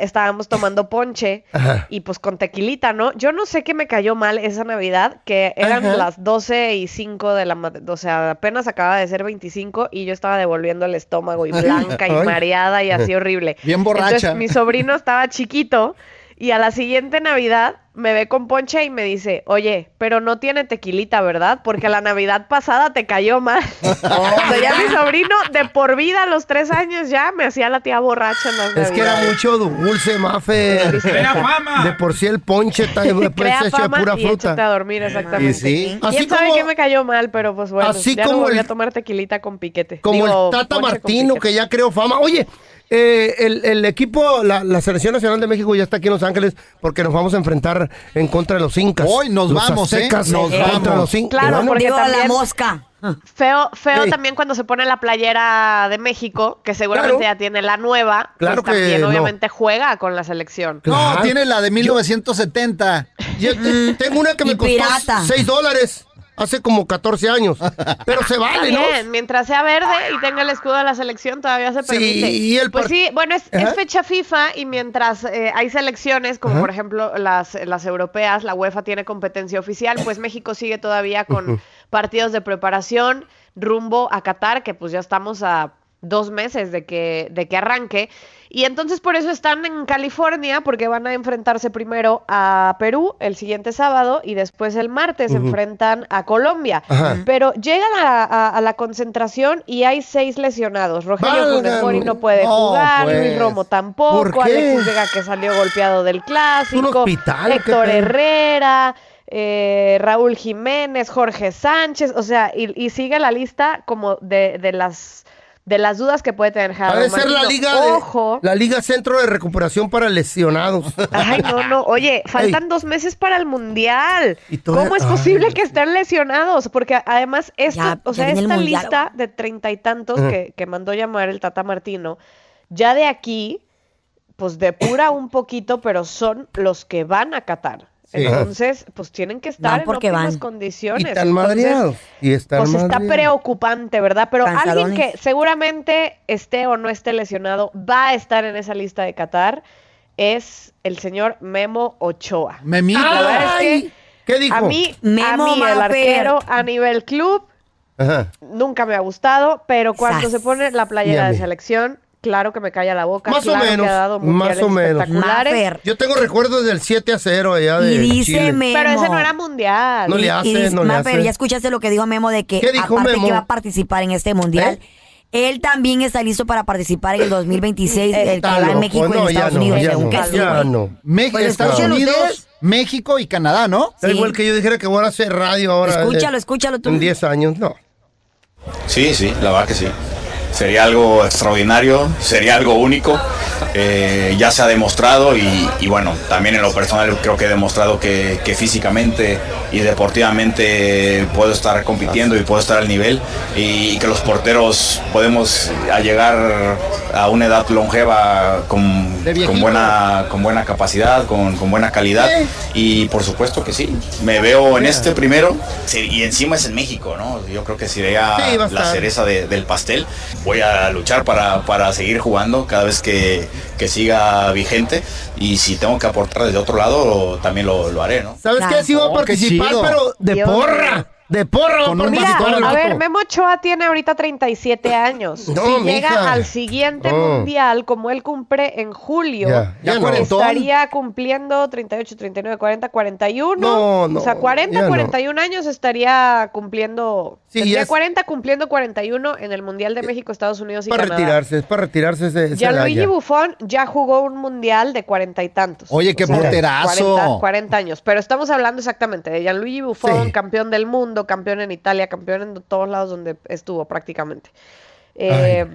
estábamos tomando ponche Ajá. y pues con tequilita, ¿no? Yo no sé qué me cayó mal esa Navidad, que eran Ajá. las 12 y 5 de la o sea, apenas acaba de ser 25 y yo estaba devolviendo el estómago y blanca y mareada y así horrible. Bien borracha. Entonces mi sobrino estaba chiquito y a la siguiente Navidad me ve con ponche y me dice, oye, pero no tiene tequilita, ¿verdad? Porque la Navidad pasada te cayó mal. o sea, ya mi sobrino de por vida a los tres años ya me hacía la tía borracha en las Es que era mucho dulce, Mafe. Crea fama. De por sí el ponche está hecho de pura y échate a fruta. dormir, exactamente. Y sí. Así ¿Quién sabe qué me cayó mal? Pero pues bueno, Así ya como no volví el- a tomar tequilita con piquete. Como Digo, el Tata Martino, que ya creó fama. Oye, eh, el, el equipo, la, la Selección Nacional de México ya está aquí en Los Ángeles porque nos vamos a enfrentar en contra de los incas. Hoy nos Los vamos, ¿eh? aztecas Nos contra vamos. los incas. Claro, Bueno, porque Digo, la también- mosca. Feo, feo también cuando se pone la playera de México, que seguramente Claro. ya tiene la nueva, Claro pues que también no. obviamente juega con la selección. Claro. No, tiene la de 1970. Yo, eh, tengo una que me Y costó pirata. 6 dólares. Hace como 14 años. Pero se vale, Está ¿no? bien, mientras sea verde y tenga el escudo de la selección todavía se Sí, permite. y el pues sí, bueno, es, fecha FIFA y mientras eh, hay selecciones, como Ajá. por ejemplo las, las europeas, la UEFA tiene competencia oficial, pues México sigue todavía con partidos de preparación rumbo a Qatar, que pues ya estamos a dos meses de que, de que arranque. Y entonces por eso están en California, porque van a enfrentarse primero a Perú el siguiente sábado y después el martes se Ujú. enfrentan a Colombia. Ajá. Pero llegan a, a- a la concentración y hay seis lesionados. Rogelio Funes. Mori no puede No, jugar, pues. Luis Romo ¿Por tampoco? Alexis Vega que salió golpeado del clásico, hospital Héctor? Herrera, eh, Raúl Jiménez, Jorge Sánchez, o sea, y, y sigue la lista como de, de las de las dudas que puede tener Ha Gerardo de ser la liga de- la liga Centro de Recuperación para Lesionados. Ay, no, no. Oye, faltan dos meses para el mundial. todavía- ¿Cómo es Ay. posible que estén lesionados? Porque además, esto, Ya- o sea, esta lista de treinta y tantos que, que mandó llamar el Tata Martino, ya de aquí, pues depura un poquito, pero son los que van a Qatar. Sí. Entonces, pues tienen que estar Van en óptimas van. condiciones. Y están Entonces, madreados. Y están pues está preocupante, ¿verdad? Pero alguien que seguramente esté o no esté lesionado va a estar en esa lista de Qatar es el señor Memo Ochoa. Memito. La verdad es que ¿Qué dijo? a mí, Memo a mí el arquero a nivel club Ajá. nunca me ha gustado, pero cuando Sas. se pone la playera de selección, claro que me calla la boca. Más o menos, Que ha dado más o menos. Yo tengo recuerdos del 7 a 0 allá de Y dice Chile. Memo. Pero ese no era mundial. No le hace, y dice- no le hace. ya escuchaste lo que dijo Memo de que ¿Qué dijo aparte Memo? que va a participar en este mundial. ¿Eh? Él también está listo para participar en el 2026, el que va en. México y en Estados no, Unidos. ya según ya. México, Pues Estados escúchalo Unidos. México y Canadá, ¿no? Da Sí. igual que yo dijera que voy a hacer radio ahora. Escúchalo, eh, escúchalo tú. En 10 años, no. Sí, sí, la verdad que sí. Sería algo extraordinario, sería algo único. Eh, ya se ha demostrado y, y bueno, también en lo personal creo que he demostrado que, que físicamente y deportivamente puedo estar compitiendo y puedo estar al nivel y, que los porteros podemos a llegar a una edad longeva con, buena, con buena capacidad, con, con buena calidad y por supuesto que sí. Me veo en este primero y encima es en México, ¿no? Yo creo que sería Sí, la cereza de- del pastel. Voy a luchar para, para seguir jugando cada vez que, que siga vigente y si tengo que aportar desde otro lado también lo, lo haré, ¿no? ¿Sabes qué? Sí va a participar, pero de Dios porra. De a Con un Mira, a ver, Memo Ochoa tiene ahorita 37 años. No, si mija. llega al siguiente Oh. mundial, como él cumple en julio, Ya, ya Ya no. estaría cumpliendo 38, 39, 40, 41. No, no, o sea, 40, ya no. 41 años estaría cumpliendo. Sí, tendría es- 40 cumpliendo 41 en el Mundial de México, Estados Unidos y para Canadá. retirarse, es para retirarse ese, Gianluigi galla. Buffon ya jugó un mundial de cuarenta y tantos. Oye, qué O sea, porterazo. 40, 40 años. Pero estamos hablando exactamente de Gianluigi Buffon, Sí. campeón del mundo, campeón en Italia, campeón en todos lados donde estuvo prácticamente. Eh,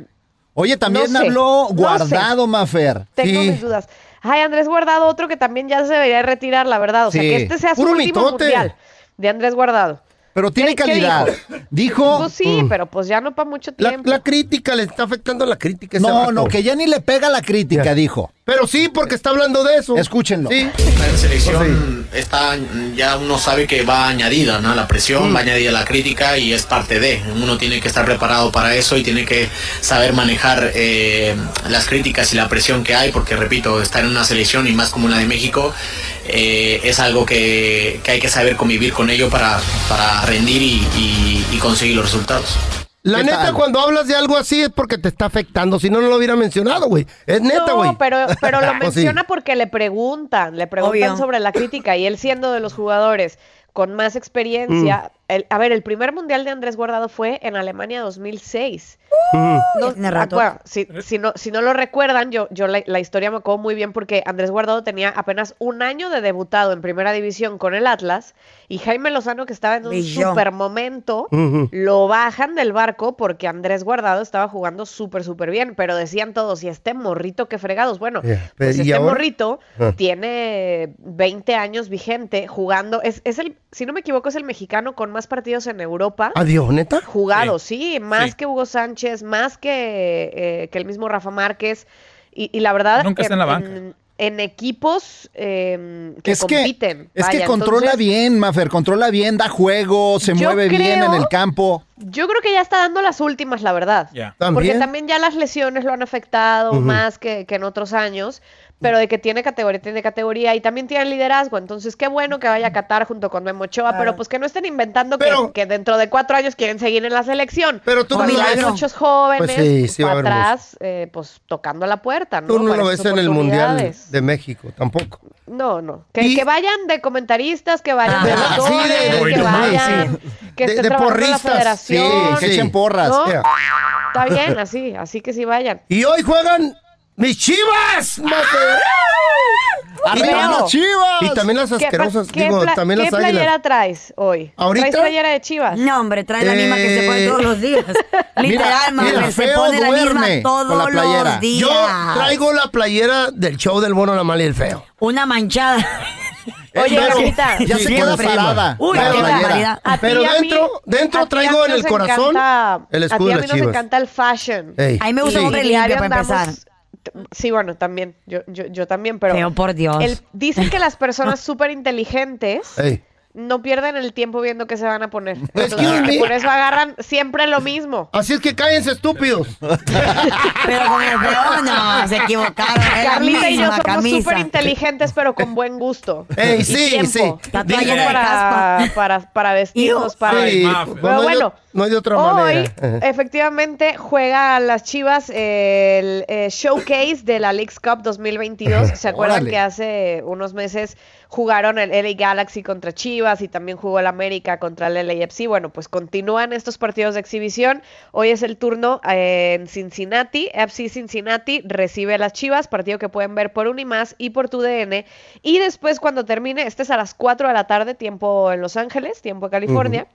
Oye, también No sé, habló no Guardado, Mafer. tengo Sí. mis dudas. Ay, Andrés Guardado, otro que también ya se debería retirar, la verdad. O sea, Sí. que este sea su Puro último mitote. mundial de Andrés Guardado. Pero tiene ¿Qué- qué calidad. Dijo. Pues sí, Mm. pero pues ya no para mucho tiempo. la crítica le está afectando la crítica. No, no, que ya ni le pega la crítica, dijo. Pero sí, porque está hablando de eso. Escúchenlo. Sí. La selección está, ya uno sabe que va añadida, ¿no? La presión va añadida la crítica y es parte de. Uno tiene que estar preparado para eso y tiene que saber manejar eh, las críticas y la presión que hay, porque repito, estar en una selección y más como la de México eh, es algo que, que hay que saber convivir con ello para, para rendir y, y- y conseguir los resultados. La ¿Qué neta, tal? cuando hablas de algo así es porque te está afectando. Si no, no lo hubiera mencionado, güey. Es neta, güey. No, pero, pero lo Pues sí. menciona porque le preguntan, le preguntan Obvio. sobre la crítica y él siendo de los jugadores con más Mm. experiencia. El- a ver, el primer mundial de Andrés Guardado fue en Alemania 2006. Mm. No, Tiene rato. bueno, si, si no, si no lo recuerdan, yo, yo la, la historia me acuerdo muy bien porque Andrés Guardado tenía apenas un año de debutado en primera división con el Atlas y Jaime Lozano, que estaba en un super momento, lo bajan del barco porque Andrés Guardado estaba jugando súper, súper bien, pero decían todos, y este morrito, qué fregados. Bueno, Yeah, pues ¿y este ahora? morrito Ah. tiene 20 años vigente jugando, es, es el, si no me equivoco, es el mexicano con más partidos en Europa. Adiós, neta. Jugado, sí, más Sí. que Hugo Sánchez, más que, eh, que el mismo Rafa Márquez. Y, y la verdad. Nunca está en la banca. En, en equipos eh, que Es que, compiten. es que Vaya, controla entonces, bien, Mafer, controla bien, da juego, se mueve bien en el campo. Yo creo que ya está dando las últimas, la verdad. Ya. Porque ¿También? también ya las lesiones lo han afectado más que, que en otros años. Pero de que tiene categoría, tiene categoría y también tiene liderazgo. Entonces, qué bueno que vaya a Qatar junto con Memo Ochoa, pero pues que no estén inventando que, que dentro de cuatro años quieren seguir en la selección. Pero tú lo hay muchos jóvenes Pues sí, sí para haber atrás, eh, pues tocando la puerta, ¿no? Tú no Para lo ves en el Mundial de México, tampoco. No, no. Que, que vayan de comentaristas, que vayan de Ah, sí, de- de- que de- vayan, que De- estén de trabajando en la porristas. federación. Sí, que echen porras. ¿no? Yeah. Está bien, así, así que sí vayan. Y hoy juegan mis chivas. ¡Arriba Y también- las Chivas! Y también las ¿Qué pa- asquerosas, ¿Qué, digo, también qué las playera águilas. traes hoy? ¿Ahorita? ¿Traes playera de chivas? No, hombre, trae la misma que se pone todos los días. Literal, mira, se pone la duerme misma todos con la playera. los días. Yo traigo la playera del show del bueno, la mala y el feo. Una manchada. Oye, Pero- Carlita. Ya se queda parada. Uy, Pero playera. A ti Pero a mí- dentro, dentro a ti a traigo en el corazón encanta- el A escudo ti y a de mí nos chivas. encanta el fashion. Ey. A mí me gusta un hombre limpio para empezar. Sí, bueno, también. Yo, yo, yo también, pero. Feo, por Dios. el- dicen que las personas súper inteligentes. No pierden el tiempo viendo qué se van a poner. Excuse Entonces, me. por eso agarran siempre lo mismo. Así es que cállense estúpidos. Pero con el feo no, se equivocaron. Carlita y yo somos súper inteligentes, pero con buen gusto. Ey, Y sí, tiempo. sí. Para, caspa. para, para vestirnos, para... Sí, Pero pues no hay de- bueno, no hay de otra Hoy, manera. efectivamente, juega las Chivas el eh, showcase de la Leagues Cup 2022. ¿Se acuerdan Órale. que hace unos meses jugaron el LA Galaxy contra Chivas y también jugó el América contra el LAFC? Bueno, pues continúan estos partidos de exhibición. Hoy es el turno eh, en Cincinnati. FC Cincinnati recibe a las Chivas, partido que pueden ver por Unimás y por TUDN. Y después, cuando termine, este es a las 4 de la tarde, tiempo en Los Ángeles, tiempo en California.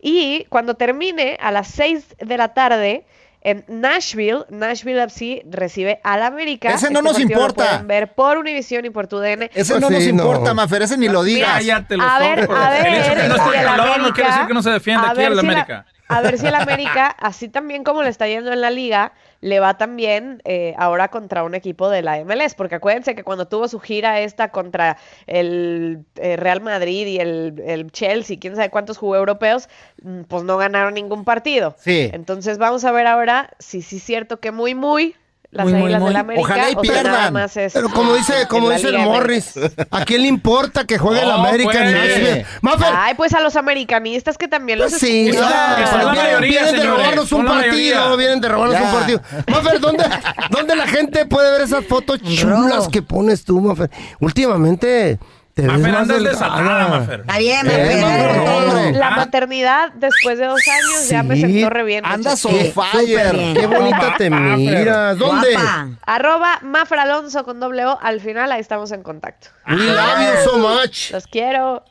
Y cuando termine a las 6 de la tarde en Nashville, Nashville FC recibe al América. Ese no Este nos lo importa. pueden ver por Univision y por TUDN. Ese no nos importa, Mafer, ese ni lo digas. Cállate los A ver, a ver, El hecho que no esté el no América- quiere decir que no se defienda aquí el si la- América. A ver si el América, así también como le está yendo en la liga, le va también eh, ahora contra un equipo de la MLS, porque acuérdense que cuando tuvo su gira esta contra el eh, Real Madrid y el, el Chelsea, quién sabe cuántos jugó europeos, mm, pues no ganaron ningún partido. Sí. Entonces vamos a ver ahora si sí es cierto que muy, muy las Muy, muy, Águilas muy. del América. Ojalá y o sea, nada pierdan. más es Pero como dice, como dice el. Morris, ¿a quién le importa que juegue el América en pues. Nashville? Ay, pues a los americanistas que también los Pues sí, escuchan. vienen, mayoría, vienen de robarnos un partido, vienen de robarnos Ya. un partido. Mafer, ¿dónde, ¿dónde la gente puede ver esas fotos chulas que pones tú, Mafer? Últimamente te ves Mafer, andas delgada. desatada, Mafer. Está bien, Eh, Mafer. La maternidad después de dos años ya me sentó re bien. Andas on fire. Qué bonita te miras. ¿Dónde? Guapa. Arroba Mafra Alonso con doble O. Al final ahí estamos en contacto. We love you so much. Los quiero.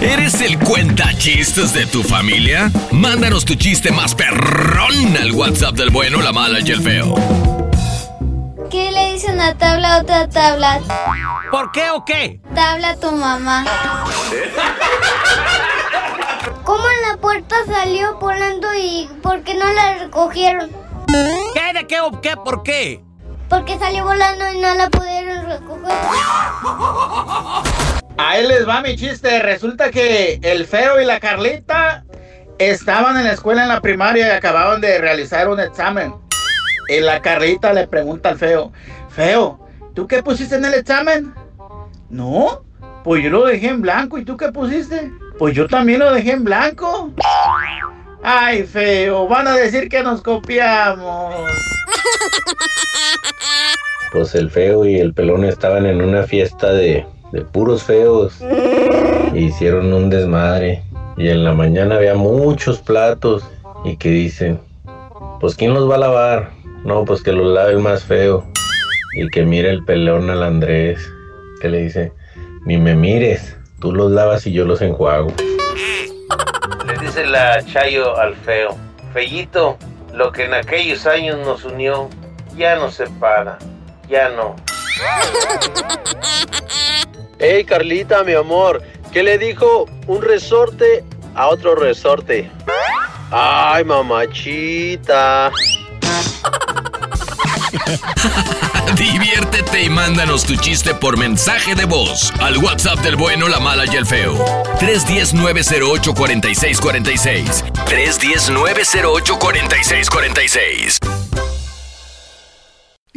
¿Eres el cuenta chistes de tu familia? Mándanos tu chiste más perrón al WhatsApp del bueno, la mala y el feo. ¿Qué le dice una tabla a otra tabla? ¿Por qué o qué? Tabla a tu mamá. ¿Cómo en la puerta salió volando y por qué no la recogieron? ¿Qué? ¿De qué o qué? ¿Por qué? Porque salió volando y no la pudieron recoger. Ahí les va mi chiste. Resulta que el feo y la Carlita estaban en la escuela en la primaria y acababan de realizar un examen. Y la Carlita le pregunta al feo, feo, ¿tú qué pusiste en el examen? No, pues yo lo dejé en blanco. ¿Y tú qué pusiste? Pues yo también lo dejé en blanco. Ay, feo, van a decir que nos copiamos. Pues el feo y el pelón estaban en una fiesta de, de puros feos. E hicieron un desmadre. Y en la mañana había muchos platos. Y que dicen, pues ¿quién los va a lavar? No, pues que los lave el más feo. Y que mire el pelón al Andrés. Que le dice, ni me mires. Tú los lavas y yo los enjuago. Le dice la Chayo al feo. Fellito, lo que en aquellos años nos unió ya no separa. Ya no. Hey Carlita, mi amor, ¿qué le dijo un resorte a otro resorte? Ay, mamachita. Diviértete y mándanos tu chiste por mensaje de voz al WhatsApp del bueno, la mala y el feo. 310-908-4646. 310-908-4646.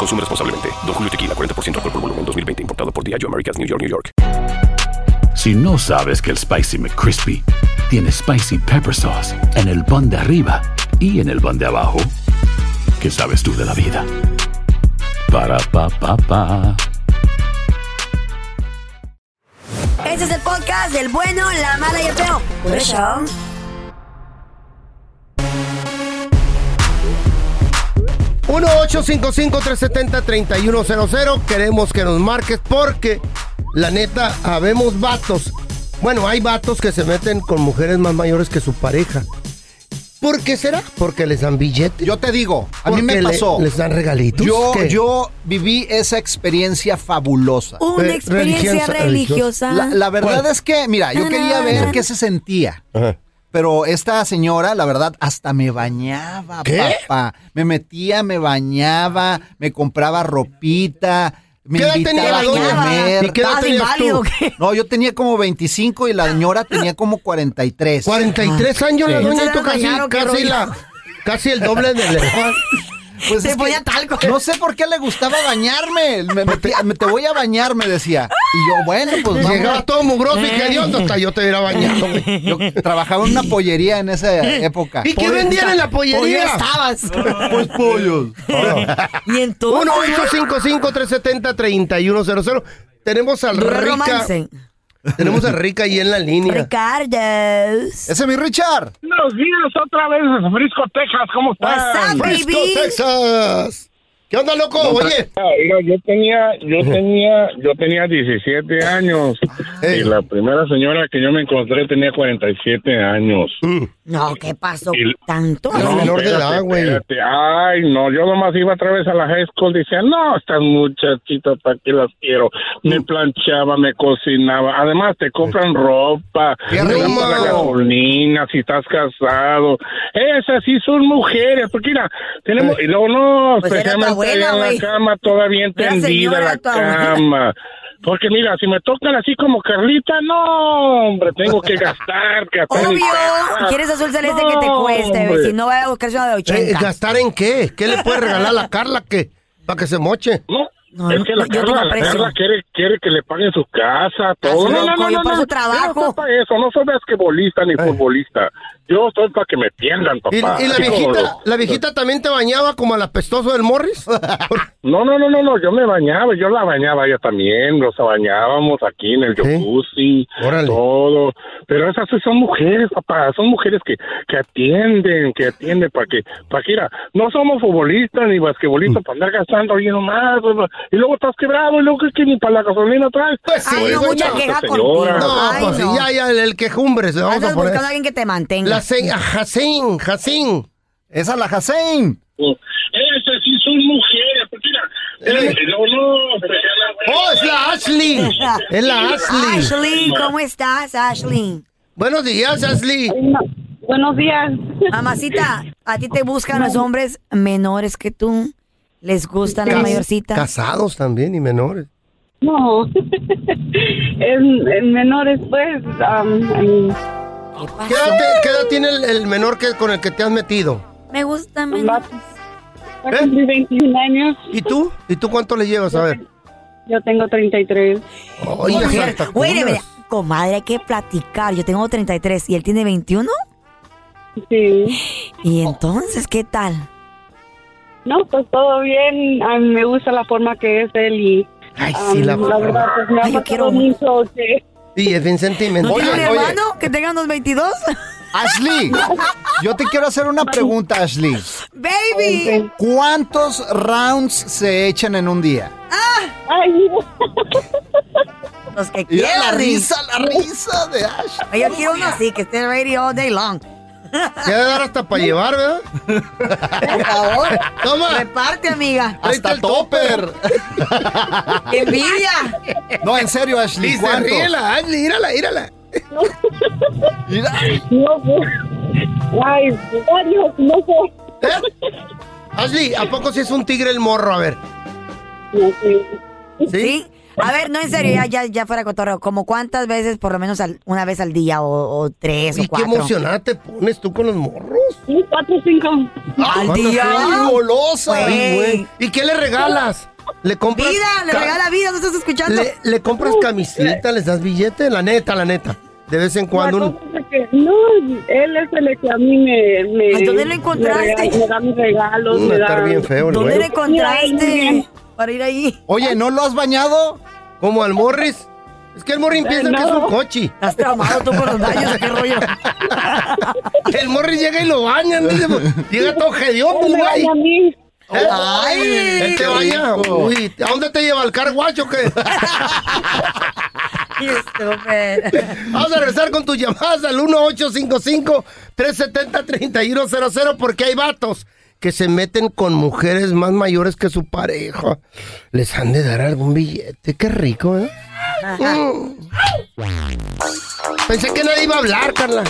Consume responsablemente. Don Julio Tequila, 40% alcohol por volumen, 2020. Importado por Diageo Americas, New York, New York. Si no sabes que el Spicy McCrispy tiene Spicy Pepper Sauce en el pan de arriba y en el pan de abajo, ¿qué sabes tú de la vida? Para, pa, pa, pa. Este es el podcast del bueno, la mala y el feo. Por eso. 1-855-370-3100. Queremos que nos marques porque, la neta, habemos vatos. Bueno, hay vatos que se meten con mujeres más mayores que su pareja. ¿Por qué será? Porque les dan billetes. Yo te digo, a mí me le- pasó. les dan regalitos. Yo, ¿Qué? yo viví esa experiencia fabulosa. Una experiencia religiosa- religiosa. La, la verdad ¿Cuál? es que, mira, yo quería ver qué se sentía. Pero esta señora, la verdad, hasta me bañaba, ¿Qué? papá. Me metía, me bañaba, me compraba ropita. Me ¿Qué edad tenía la a doña? comer. ¿Y qué edad ¿Estabas tenías tú? No, yo tenía como 25 y la señora tenía como 43. 43 años la Sí. doña y ¿Se tú la casi, casi, rollo? la, casi el doble de la edad. Pues Te que ponía talco. No sé por qué le gustaba bañarme. Me te voy a bañar, me decía. Y yo, bueno, pues vamos. Llegaba todo mugroso y que Dios hasta yo te hubiera bañado, güey. Yo trabajaba en una pollería en esa época. ¿Y qué vendían en la pollería? estabas? Pues pollos. Y entonces. 1-855-370-3100. Tenemos al Rica. romance. Tenemos a Rica ahí en la línea. Ricardo. Ese es mi Richard. Buenos días otra vez desde Frisco, Texas. ¿Cómo up, Frisco, baby? Texas. ¿Qué onda, loco? Oye. Ah, mira, yo tenía, yo tenía, yo tenía 17 años y la primera señora que yo me encontré tenía 47 años. No, ¿qué pasó? Y- ¿Tanto? Era menor de edad, güey. Ay, no, yo nomás iba otra vez a la high school, decía, no, estas muchachitas, ¿para qué las quiero? Me planchaba, me cocinaba, además te compran ropa, Qué te rico. dan para la gasolina, si estás casado, esas sí son mujeres, porque mira, tenemos, y luego no, Pues especialmente abuela, en güey. la cama, todavía entendida señora la tu abuela. Porque mira, si me tocan así como Carlita, no, hombre, tengo que gastar, gastar Obvio. ¿Quieres azul celeste que te cueste? hombre. Si no, va a buscarse una de Eh, 80. ¿Gastar en qué? ¿Qué le puede regalar a la Carla que, para que se moche? No, No, es que la yo tengo Carla, la. Carla quiere, quiere que le paguen su casa, todo. Así No, no, no, yo no, para su trabajo. No soy para eso, no soy basquetbolista ni futbolista. Yo estoy para que me atiendan, ¿Y, y papá. la viejita, los- la viejita también te bañaba como al apestoso del Morris? No, no, no, no, no, yo me bañaba, yo la bañaba ella también, nos bañábamos aquí en el jacuzzi, todo. Pero esas son mujeres, papá, son mujeres que, que atienden, que atienden para que, para que, mira, no somos futbolistas ni basquetbolistas para andar gastando ahí nomás, y luego estás quebrado, y luego que, que ni para la gasolina traes. Pues sí, Ay, no, güey, mucha no, queja señora. No, Ay, pues no. ya, ya, el, el quejumbres le vamos a poner. a alguien que te mantenga. La se, Jacín, Jacín. Esa la Jacén. Esas sí son mujeres, porque mira, Eh. y luego no, especialmente- ¡Oh, es la Ashley! Es la Ashley. Ashley, ¿cómo estás, Ashley? Buenos días, Ashley. Buenos días. Mamacita, ¿a ti te buscan los hombres menores que tú? ¿Les gustan las mayorcitas? Casados también y menores. No. en, en menores, pues. en- ¿Qué ¿Qué pasó? edad, te- qué edad tiene el, el menor que, con el que te has metido? Me gustan menores. va a cumplir 21 años. ¿Y tú? ¿Y tú cuánto le llevas? A ver. Yo tengo 33. Oye, Güey, mira, comadre, hay que platicar. Yo tengo 33 y él tiene 21. Sí. ¿Y entonces qué tal? No, pues todo bien. A mí me gusta la forma que es él y Ay, um, sí, la la verdad pues me ha Ay, yo quiero- mucho que Sí, es bien sentimental. ¿No tiene un hermano que tenga unos 22? Ashley, yo te quiero hacer una pregunta, Ashley. Baby. ¿Cuántos rounds se echan en un día? Los que quieran. la risa, la risa de Ash. Ay, Yo quiero uno así, que esté ready all day long. Se debe dar hasta para llevar, ¿verdad? Por favor. Toma. Reparte, amiga. Hasta topper. ¡Qué envidia! No, en serio, Ashley, Y se ¿cuántos? ríe la Ashley, mírala. Mira. No, pues, ay, varios, no sé. Ashley, ¿a poco si es un tigre el morro? A ver. ¿Sí? A ver, no, en serio, ya, ya, ya fuera cotorreo. ¿Como cuántas veces, por lo menos al- una vez al día o, o tres ¿Y o qué cuatro? emocionada te pones tú con los morros? Sí, cuatro o cinco. ¿Al día? Ay, golosa. Güey. Ay, güey. ¿Y qué le regalas? ¿Le compras? Vida, le ca- regala vida, ¿no estás escuchando? Le, le compras camisita, les das billete, la neta, la neta. De vez en cuando. La un- cosa es que, no, él es el que a mí me... me Ay, ¿dónde lo encontraste? Me, rega- me da mis regalos, Mm, me da... bien feo el ¿Dónde güey. lo encontraste? Para ir ahí. Oye, ¿no lo has bañado? ¿Como al Morris? Es que el Morris piensa no. que es un coche. ¿Estás traumado tú con los baños? ¿Qué rollo? El Morris llega y lo bañan. dice, pues, Llega todo me güey. ¿Eh? Ay, Él te baña. Uy, ¿a dónde te lleva el car wash o qué? qué estúpido. Vamos a regresar con tus llamadas al 1-855-370-3100 porque hay vatos que se meten con mujeres más mayores que su pareja. Les han de dar algún billete. Qué rico, ¿eh? Mm. Pensé que nadie iba a hablar, Carla.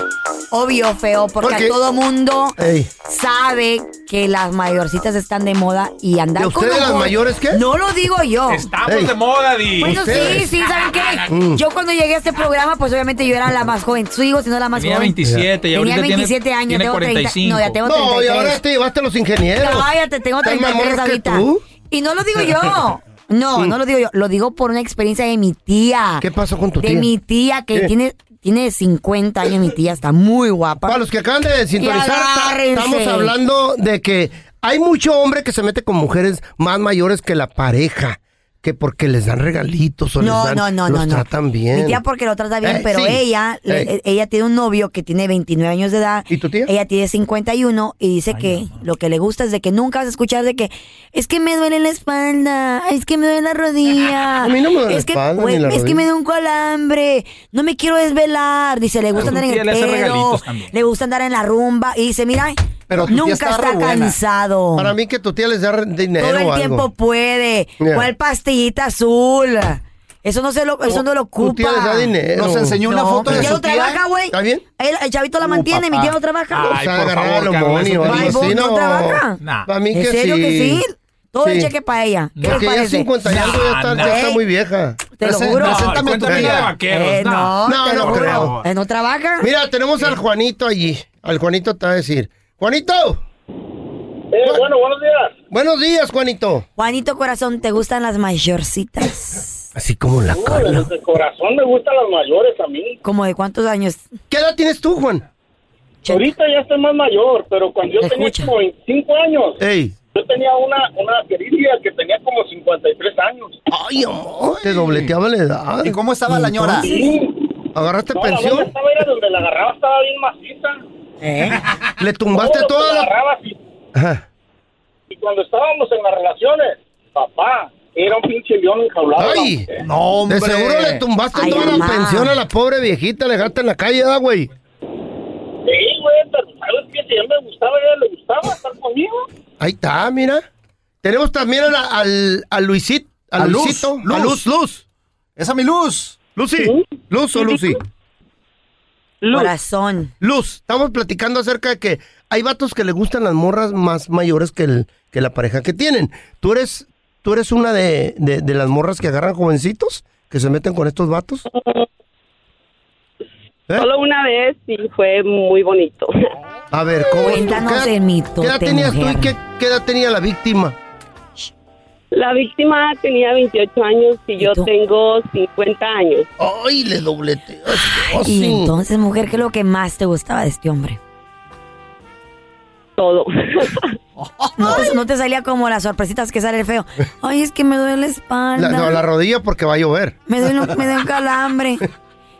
Obvio, feo, porque ¿Por qué? a todo mundo Ey. sabe que las mayorcitas están de moda y andar ¿De con ustedes las ojos- mayores qué? No lo digo yo. Estamos Ey. de moda, Di. Bueno, sí, ¿Ustedes? sí, ¿saben qué? Mm. Yo cuando llegué a este programa, pues obviamente yo era la más joven. Sigo siendo la más Tenía joven. 27 y Tenía ahorita tiene- 27 años, tiene tengo 30. 45. No, ya tengo No, y 33. ahora te llevaste a los ingenieros. Cállate, tengo ¿Están más 33 morros que ahorita. tú? Y no lo digo yo. No, no lo digo yo. Lo digo por una experiencia de mi tía. ¿Qué pasó con tu de tía? mi tía que ¿Qué? tiene tiene 50 años mi tía, está muy guapa. Para los que acaban de sintonizar, estamos hablando de que hay mucho hombre que se mete con mujeres más mayores que la pareja. Que porque les dan regalitos o No, les dan, no, no, los no, no. tratan bien. Mi tía porque lo trata bien, Eh, pero sí. ella, le- Ey. ella tiene un novio que tiene 29 años de edad. ¿Y tu tía? Ella tiene 51 y dice que lo que le gusta es de que nunca vas a escuchar de que es que me duele la espalda, es que me duele la rodilla. A mí no me duele la es que, espalda güey, ni la Es que me da un calambre, no me quiero desvelar. Dice, le gusta A andar en el pedo, le gusta andar en la rumba y dice, mira, Pero tu tía nunca está cansado. Para mí que tu tía les da dinero Todo el o algo. tiempo puede. Yeah. ¿Cuál pastillita azul? Eso no se lo, eso no lo ocupa. Tu tía les da dinero. Nos enseñó una foto de tía su no tía. trabaja, güey. ¿Está bien? El, el chavito la mantiene, mi tía no trabaja. O Ay, sea, por agarrar favor, o así, ¿No no. trabaja? Nah. Para mí ¿En que serio sí. que sí? Todo el cheque para ella. ¿Qué Porque les ya parece? 50 y algo ya está, ya está ¿Eh? muy vieja. Te lo juro. preséntame tu tía. vaqueros. Eh, no. no, No, creo. Eh, ¿No trabaja? Mira, tenemos al Juanito allí. Al Juanito te va a decir. ¡Juanito! Eh, bueno, buenos días. Buenos días, Juanito. Juanito Corazón, ¿te gustan las mayorcitas? Así como la Carla. De corazón me gustan las mayores a mí. ¿Como de cuántos años? ¿Qué edad tienes tú, Juan? Ahorita ya estoy más mayor, pero cuando yo tenía Escucha. como 25 años, Ey. yo tenía una, una querida que tenía como 53 años. Ay, amor. Te dobleteaba la edad. ¿Y cómo estaba la ñora? Sí. ¿Agarraste No, la pensión? estaba era donde la agarraba estaba bien maciza. ¿Eh? ¿Le tumbaste toda la así. Ajá. Y cuando estábamos en las relaciones, papá, era un pinche león enjaulado. ¡Ay! No, hombre. De seguro le tumbaste Ay, toda mamá. la pensión a la pobre viejita, le dejaste en la calle, ¿da, güey? Sí, güey, pero ¿sabes qué? Si a me gustaba, a ella le gustaba estar conmigo. Ahí está, mira. Tenemos también a, la- al, a Luisit, a, A Luz, Luisito, a Luz. Luz, Luz. Esa es mi luz. Lucy, Luz o Lucy. Corazón. Luz, estamos platicando acerca de que hay vatos que le gustan las morras más mayores que, el, que la pareja que tienen. ¿Tú eres, tú eres una de, de- de las morras que agarran jovencitos que se meten con estos vatos? ¿Eh? Solo una vez y fue muy bonito. A ver, ¿cómo es? Cuéntanos ¿Qué edad- el mitote, ¿Qué edad tenías tú y mujer. qué, qué edad tenía la víctima? La víctima tenía 28 años y yo tengo 50 años. Ay, le dobleteas. Oh, Y sí. entonces, mujer, ¿qué es lo que más te gustaba de este hombre? Todo. No te, no te salía como las sorpresitas que sale el feo. Ay, es que me duele la espalda. La, no, la rodilla porque va a llover. Me duele un- me da un calambre.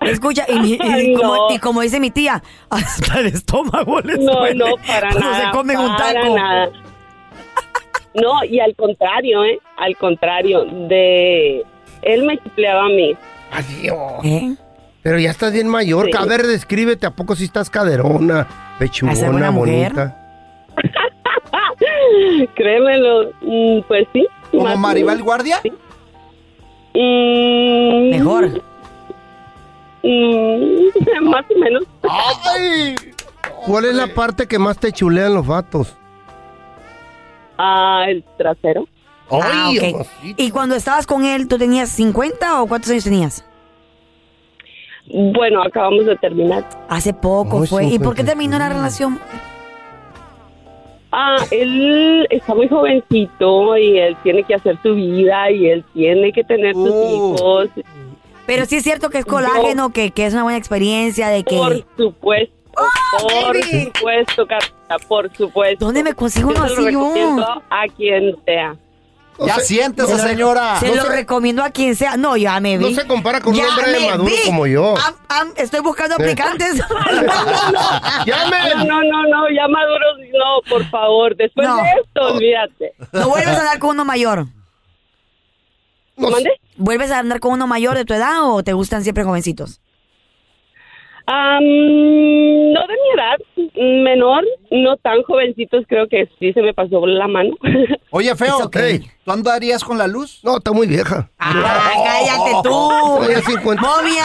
Escucha, y, y- y Ay, como, no. y como dice mi tía, hasta el estómago le No, duele no, para nada. se comen un para taco. nada. No, y al contrario, ¿eh? Al contrario, de... Él me chifleaba a mí. Adiós. ¿Eh? Pero ya estás bien mayor. Sí. A ver, descríbete. ¿A poco si estás caderona, ¿Hacer buena pechugona, bonita? Créemelo, mm, pues sí. ¿Como Maribel. Guardia? Mm, Mejor. mm, más o menos. ¡Ay! ¿Cuál es la parte que más te chulean los vatos? Ah, el trasero. Ah, ¡Ay, ok. Y cuando estabas con él, ¿tú tenías 50 o cuántos años tenías? Bueno, acabamos de terminar. Hace poco Ay, fue. ¿Y por qué 55. terminó la relación? Ah, él está muy jovencito y él tiene que hacer su vida y él tiene que tener sus hijos. Pero sí es cierto que es colágeno, que, que es una buena experiencia, de que... Por supuesto, por baby. supuesto, Carlita, por supuesto. ¿Dónde me consigo uno así yo? recomiendo a quien sea. Ya siéntese, Se lo- señora. Se No lo se- recomiendo a quien sea. No, ya me vi. No se compara con un hombre maduro vi. como yo. Am- am- estoy buscando aplicantes. No, no, no, no, ya maduros, no, por favor. Después No. de esto, olvídate. ¿No vuelves a andar con uno mayor? ¿Mande? ¿Vuelves a andar con uno mayor de tu edad o te gustan siempre jovencitos? Am, no de mi edad, menor, no tan jovencitos, creo que sí se me pasó la mano. Oye, feo, okay. ¿tú andarías con la luz? No, está muy vieja. ¡Ah, cállate tú! Ya 50. ¡Momia!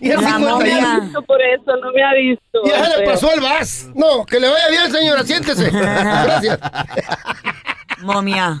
La 50 momia. ya. Por eso, no me ha visto. Ya le pasó el vas. No, que le vaya bien, señora. Siéntese. Gracias. Momia.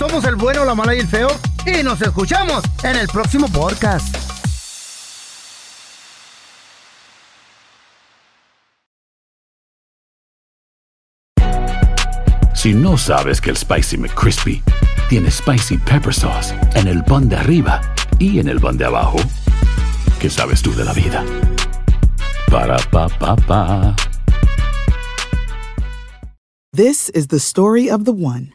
Somos el bueno, la mala y el feo. Y nos escuchamos en el próximo podcast. Si no sabes que el Spicy McCrispy tiene Spicy Pepper Sauce en el pan de arriba y en el pan de abajo, ¿qué sabes tú de la vida? Para, pa, pa, pa. This is the story of the one.